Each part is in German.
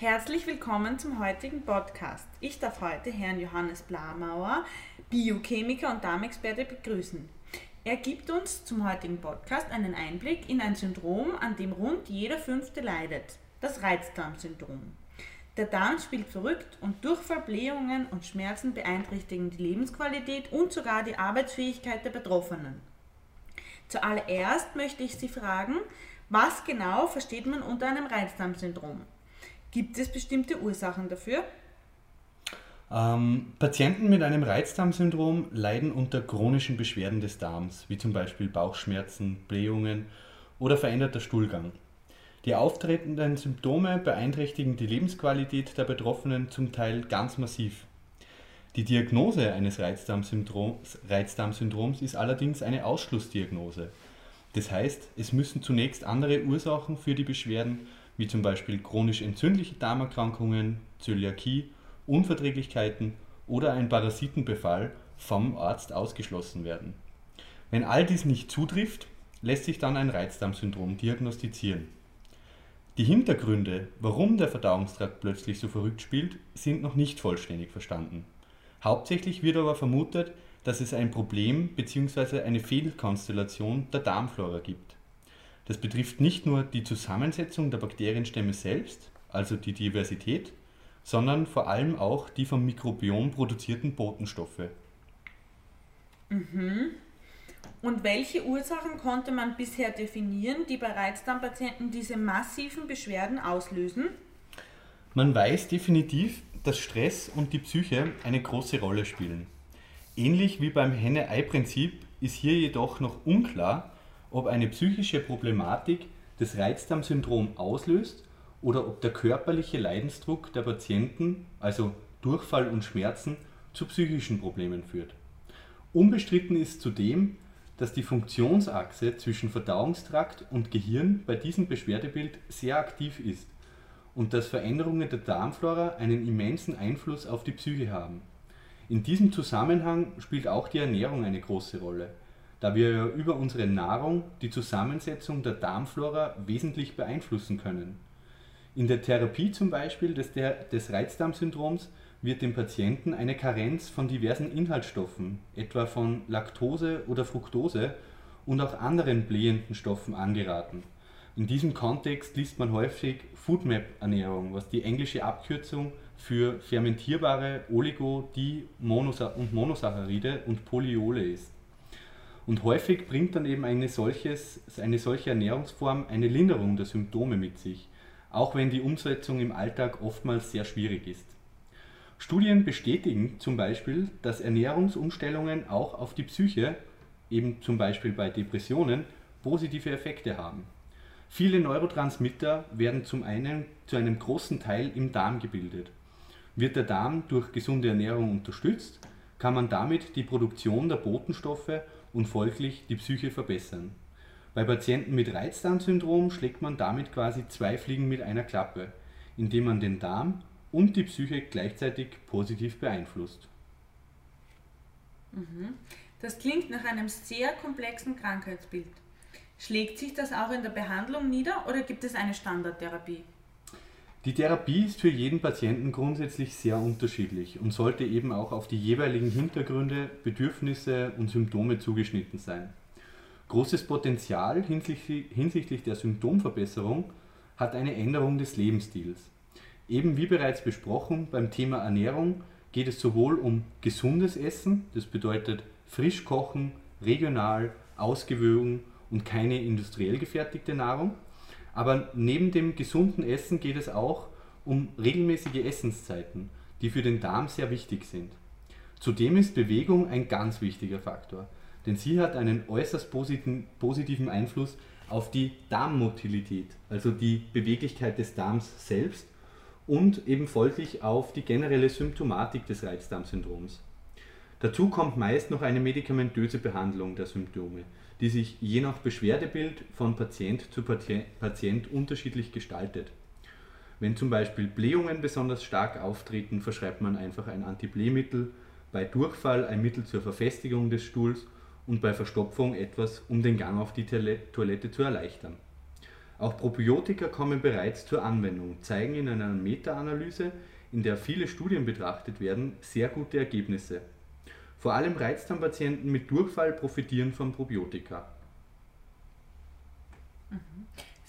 Herzlich willkommen zum heutigen Podcast. Ich darf heute Herrn Johannes Blamauer, Biochemiker und Darmexperte, begrüßen. Er gibt uns zum heutigen Podcast einen Einblick in ein Syndrom, an dem rund jeder Fünfte leidet, das Reizdarmsyndrom. Der Darm spielt verrückt und Durchfall, und Schmerzen beeinträchtigen die Lebensqualität und sogar die Arbeitsfähigkeit der Betroffenen. Zuallererst möchte ich Sie fragen, was genau versteht man unter einem Reizdarmsyndrom? Gibt es bestimmte Ursachen dafür? Ähm, Patienten mit einem Reizdarmsyndrom leiden unter chronischen Beschwerden des Darms, wie zum Beispiel Bauchschmerzen, Blähungen oder veränderter Stuhlgang. Die auftretenden Symptome beeinträchtigen die Lebensqualität der Betroffenen zum Teil ganz massiv. Die Diagnose eines Reizdarmsyndroms, Reizdarmsyndroms ist allerdings eine Ausschlussdiagnose. Das heißt, es müssen zunächst andere Ursachen für die Beschwerden wie zum Beispiel chronisch entzündliche Darmerkrankungen, Zöliakie, Unverträglichkeiten oder ein Parasitenbefall vom Arzt ausgeschlossen werden. Wenn all dies nicht zutrifft, lässt sich dann ein Reizdarmsyndrom diagnostizieren. Die Hintergründe, warum der Verdauungstrakt plötzlich so verrückt spielt, sind noch nicht vollständig verstanden. Hauptsächlich wird aber vermutet, dass es ein Problem bzw. eine Fehlkonstellation der Darmflora gibt. Das betrifft nicht nur die Zusammensetzung der Bakterienstämme selbst, also die Diversität, sondern vor allem auch die vom Mikrobiom produzierten Botenstoffe. Mhm. Und welche Ursachen konnte man bisher definieren, die bei Reizdarmpatienten diese massiven Beschwerden auslösen? Man weiß definitiv, dass Stress und die Psyche eine große Rolle spielen. Ähnlich wie beim Henne-Ei-Prinzip ist hier jedoch noch unklar, ob eine psychische Problematik das Reizdarmsyndrom auslöst oder ob der körperliche Leidensdruck der Patienten, also Durchfall und Schmerzen, zu psychischen Problemen führt. Unbestritten ist zudem, dass die Funktionsachse zwischen Verdauungstrakt und Gehirn bei diesem Beschwerdebild sehr aktiv ist und dass Veränderungen der Darmflora einen immensen Einfluss auf die Psyche haben. In diesem Zusammenhang spielt auch die Ernährung eine große Rolle da wir über unsere Nahrung die Zusammensetzung der Darmflora wesentlich beeinflussen können. In der Therapie zum Beispiel des, des Reizdarmsyndroms wird dem Patienten eine Karenz von diversen Inhaltsstoffen, etwa von Laktose oder Fructose und auch anderen blähenden Stoffen angeraten. In diesem Kontext liest man häufig Foodmap-Ernährung, was die englische Abkürzung für fermentierbare Oligo-, Di- und Monosaccharide und Polyole ist. Und häufig bringt dann eben eine, solches, eine solche Ernährungsform eine Linderung der Symptome mit sich, auch wenn die Umsetzung im Alltag oftmals sehr schwierig ist. Studien bestätigen zum Beispiel, dass Ernährungsumstellungen auch auf die Psyche, eben zum Beispiel bei Depressionen, positive Effekte haben. Viele Neurotransmitter werden zum einen zu einem großen Teil im Darm gebildet. Wird der Darm durch gesunde Ernährung unterstützt, kann man damit die Produktion der Botenstoffe und folglich die Psyche verbessern. Bei Patienten mit Reizdarmsyndrom schlägt man damit quasi zwei Fliegen mit einer Klappe, indem man den Darm und die Psyche gleichzeitig positiv beeinflusst. Mhm. Das klingt nach einem sehr komplexen Krankheitsbild. Schlägt sich das auch in der Behandlung nieder oder gibt es eine Standardtherapie? Die Therapie ist für jeden Patienten grundsätzlich sehr unterschiedlich und sollte eben auch auf die jeweiligen Hintergründe, Bedürfnisse und Symptome zugeschnitten sein. Großes Potenzial hinsichtlich der Symptomverbesserung hat eine Änderung des Lebensstils. Eben wie bereits besprochen, beim Thema Ernährung geht es sowohl um gesundes Essen, das bedeutet frisch kochen, regional, ausgewogen und keine industriell gefertigte Nahrung, aber neben dem gesunden Essen geht es auch um regelmäßige Essenszeiten, die für den Darm sehr wichtig sind. Zudem ist Bewegung ein ganz wichtiger Faktor, denn sie hat einen äußerst positiven Einfluss auf die Darmmotilität, also die Beweglichkeit des Darms selbst und eben folglich auf die generelle Symptomatik des Reizdarmsyndroms. Dazu kommt meist noch eine medikamentöse Behandlung der Symptome, die sich je nach Beschwerdebild von Patient zu Patient unterschiedlich gestaltet. Wenn zum Beispiel Blähungen besonders stark auftreten, verschreibt man einfach ein Antiblähmittel, bei Durchfall ein Mittel zur Verfestigung des Stuhls und bei Verstopfung etwas, um den Gang auf die Toilette zu erleichtern. Auch Probiotika kommen bereits zur Anwendung, zeigen in einer Meta-Analyse, in der viele Studien betrachtet werden, sehr gute Ergebnisse. Vor allem Reizdarmpatienten mit Durchfall profitieren von Probiotika.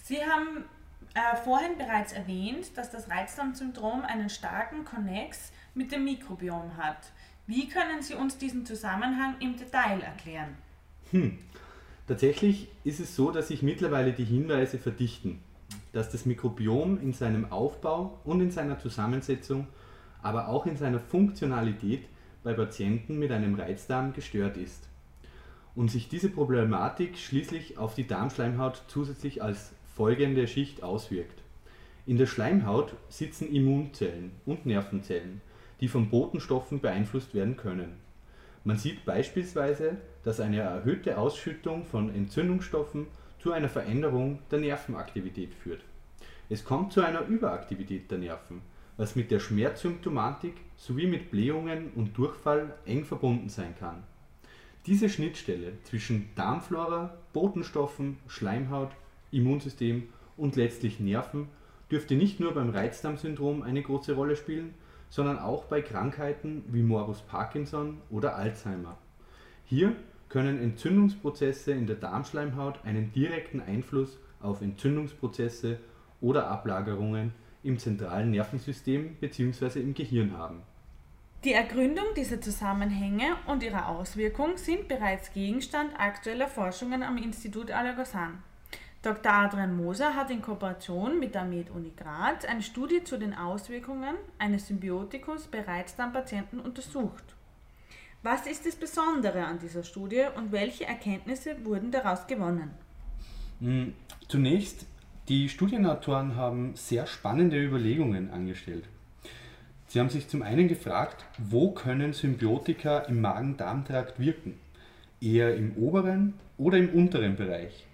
Sie haben äh, vorhin bereits erwähnt, dass das Reizdarmsyndrom einen starken Konnex mit dem Mikrobiom hat. Wie können Sie uns diesen Zusammenhang im Detail erklären? Hm. Tatsächlich ist es so, dass sich mittlerweile die Hinweise verdichten, dass das Mikrobiom in seinem Aufbau und in seiner Zusammensetzung, aber auch in seiner Funktionalität bei Patienten mit einem Reizdarm gestört ist und sich diese Problematik schließlich auf die Darmschleimhaut zusätzlich als folgende Schicht auswirkt. In der Schleimhaut sitzen Immunzellen und Nervenzellen, die von Botenstoffen beeinflusst werden können. Man sieht beispielsweise, dass eine erhöhte Ausschüttung von Entzündungsstoffen zu einer Veränderung der Nervenaktivität führt. Es kommt zu einer Überaktivität der Nerven, was mit der Schmerzsymptomatik sowie mit Blähungen und Durchfall eng verbunden sein kann. Diese Schnittstelle zwischen Darmflora, Botenstoffen, Schleimhaut, Immunsystem und letztlich Nerven dürfte nicht nur beim Reizdarmsyndrom eine große Rolle spielen, sondern auch bei Krankheiten wie Morbus Parkinson oder Alzheimer. Hier können Entzündungsprozesse in der Darmschleimhaut einen direkten Einfluss auf Entzündungsprozesse oder Ablagerungen im zentralen Nervensystem bzw. im Gehirn haben. Die Ergründung dieser Zusammenhänge und ihre Auswirkungen sind bereits Gegenstand aktueller Forschungen am Institut Allergosan. Dr. Adrian Moser hat in Kooperation mit der Med-Uni Graz eine Studie zu den Auswirkungen eines Symbiotikums bei Reizdarmpatienten untersucht. Was ist das Besondere an dieser Studie und welche Erkenntnisse wurden daraus gewonnen? Hm, zunächst, die Studienautoren haben sehr spannende Überlegungen angestellt. Sie haben sich zum einen gefragt, wo können Symbiotika im Magen-Darm-Trakt wirken? Eher im oberen oder im unteren Bereich?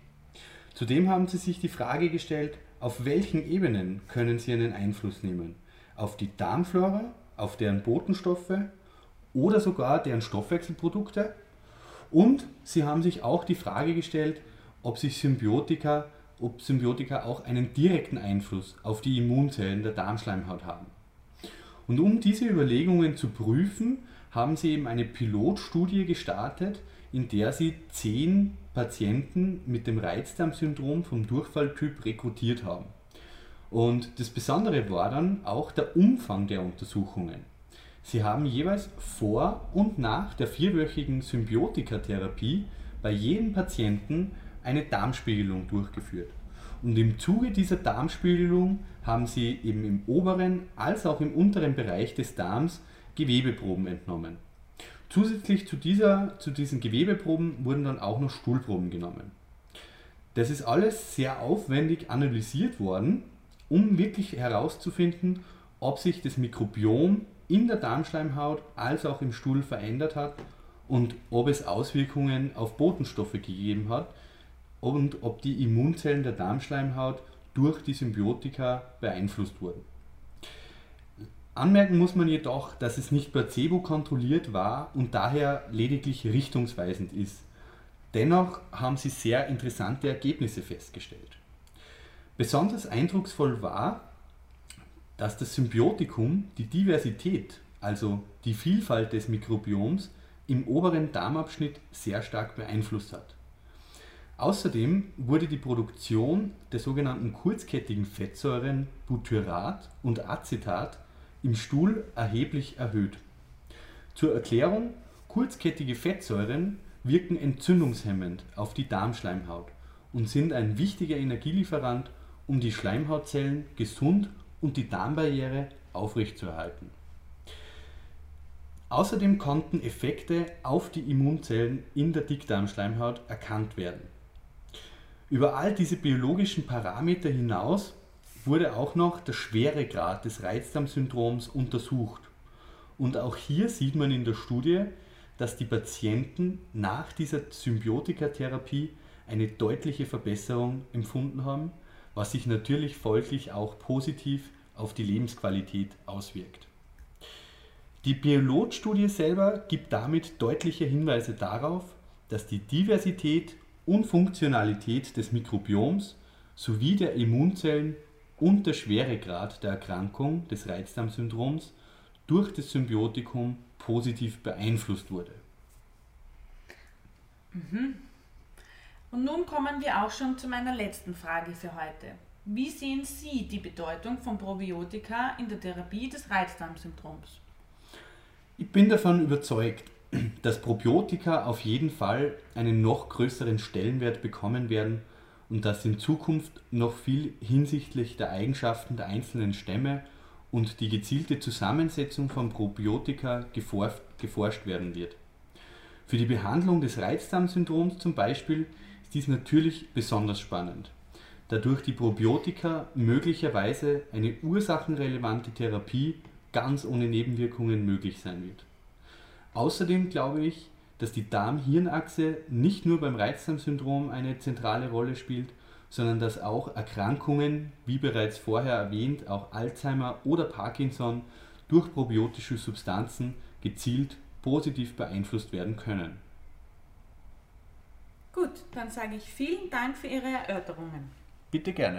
Zudem haben sie sich die Frage gestellt, auf welchen Ebenen können sie einen Einfluss nehmen? Auf die Darmflora, auf deren Botenstoffe oder sogar deren Stoffwechselprodukte? Und sie haben sich auch die Frage gestellt, ob sich Symbiotika, ob Symbiotika auch einen direkten Einfluss auf die Immunzellen der Darmschleimhaut haben. Und um diese Überlegungen zu prüfen, haben sie eben eine Pilotstudie gestartet, in der sie zehn Patienten mit dem Reizdarmsyndrom vom Durchfalltyp rekrutiert haben. Und das Besondere war dann auch der Umfang der Untersuchungen. Sie haben jeweils vor und nach der vierwöchigen Symbiotikatherapie bei jedem Patienten eine Darmspiegelung durchgeführt. Und im Zuge dieser Darmspiegelung haben sie eben im oberen als auch im unteren Bereich des Darms Gewebeproben entnommen. Zusätzlich zu, dieser, zu diesen Gewebeproben wurden dann auch noch Stuhlproben genommen. Das ist alles sehr aufwendig analysiert worden, um wirklich herauszufinden, ob sich das Mikrobiom in der Darmschleimhaut als auch im Stuhl verändert hat und ob es Auswirkungen auf Botenstoffe gegeben hat und ob die Immunzellen der Darmschleimhaut durch die Symbiotika beeinflusst wurden. Anmerken muss man jedoch, dass es nicht placebo kontrolliert war und daher lediglich richtungsweisend ist. Dennoch haben sie sehr interessante Ergebnisse festgestellt. Besonders eindrucksvoll war, dass das Symbiotikum die Diversität, also die Vielfalt des Mikrobioms, im oberen Darmabschnitt sehr stark beeinflusst hat. Außerdem wurde die Produktion der sogenannten kurzkettigen Fettsäuren Butyrat und Acetat im Stuhl erheblich erhöht. Zur Erklärung, kurzkettige Fettsäuren wirken entzündungshemmend auf die Darmschleimhaut und sind ein wichtiger Energielieferant, um die Schleimhautzellen gesund und die Darmbarriere aufrechtzuerhalten. Außerdem konnten Effekte auf die Immunzellen in der Dickdarmschleimhaut erkannt werden. Über all diese biologischen Parameter hinaus wurde auch noch der Schweregrad des Reizdarmsyndroms untersucht. Und auch hier sieht man in der Studie, dass die Patienten nach dieser Symbiotikatherapie eine deutliche Verbesserung empfunden haben, was sich natürlich folglich auch positiv auf die Lebensqualität auswirkt. Die Pilotstudie selber gibt damit deutliche Hinweise darauf, dass die Diversität und Funktionalität des Mikrobioms sowie der Immunzellen und der Schweregrad der Erkrankung des Reizdarmsyndroms durch das Symbiotikum positiv beeinflusst wurde. Mhm. Und nun kommen wir auch schon zu meiner letzten Frage für heute. Wie sehen Sie die Bedeutung von Probiotika in der Therapie des Reizdarmsyndroms? Ich bin davon überzeugt, dass Probiotika auf jeden Fall einen noch größeren Stellenwert bekommen werden und dass in Zukunft noch viel hinsichtlich der Eigenschaften der einzelnen Stämme und die gezielte Zusammensetzung von Probiotika geforscht, geforscht werden wird. Für die Behandlung des Reizdarmsyndroms zum Beispiel ist dies natürlich besonders spannend, da durch die Probiotika möglicherweise eine ursachenrelevante Therapie ganz ohne Nebenwirkungen möglich sein wird. Außerdem glaube ich, dass die Darm-Hirn-Achse nicht nur beim Reizdarmsyndrom eine zentrale Rolle spielt, sondern dass auch Erkrankungen, wie bereits vorher erwähnt, auch Alzheimer oder Parkinson durch probiotische Substanzen gezielt positiv beeinflusst werden können. Gut, dann sage ich vielen Dank für Ihre Erörterungen. Bitte gerne.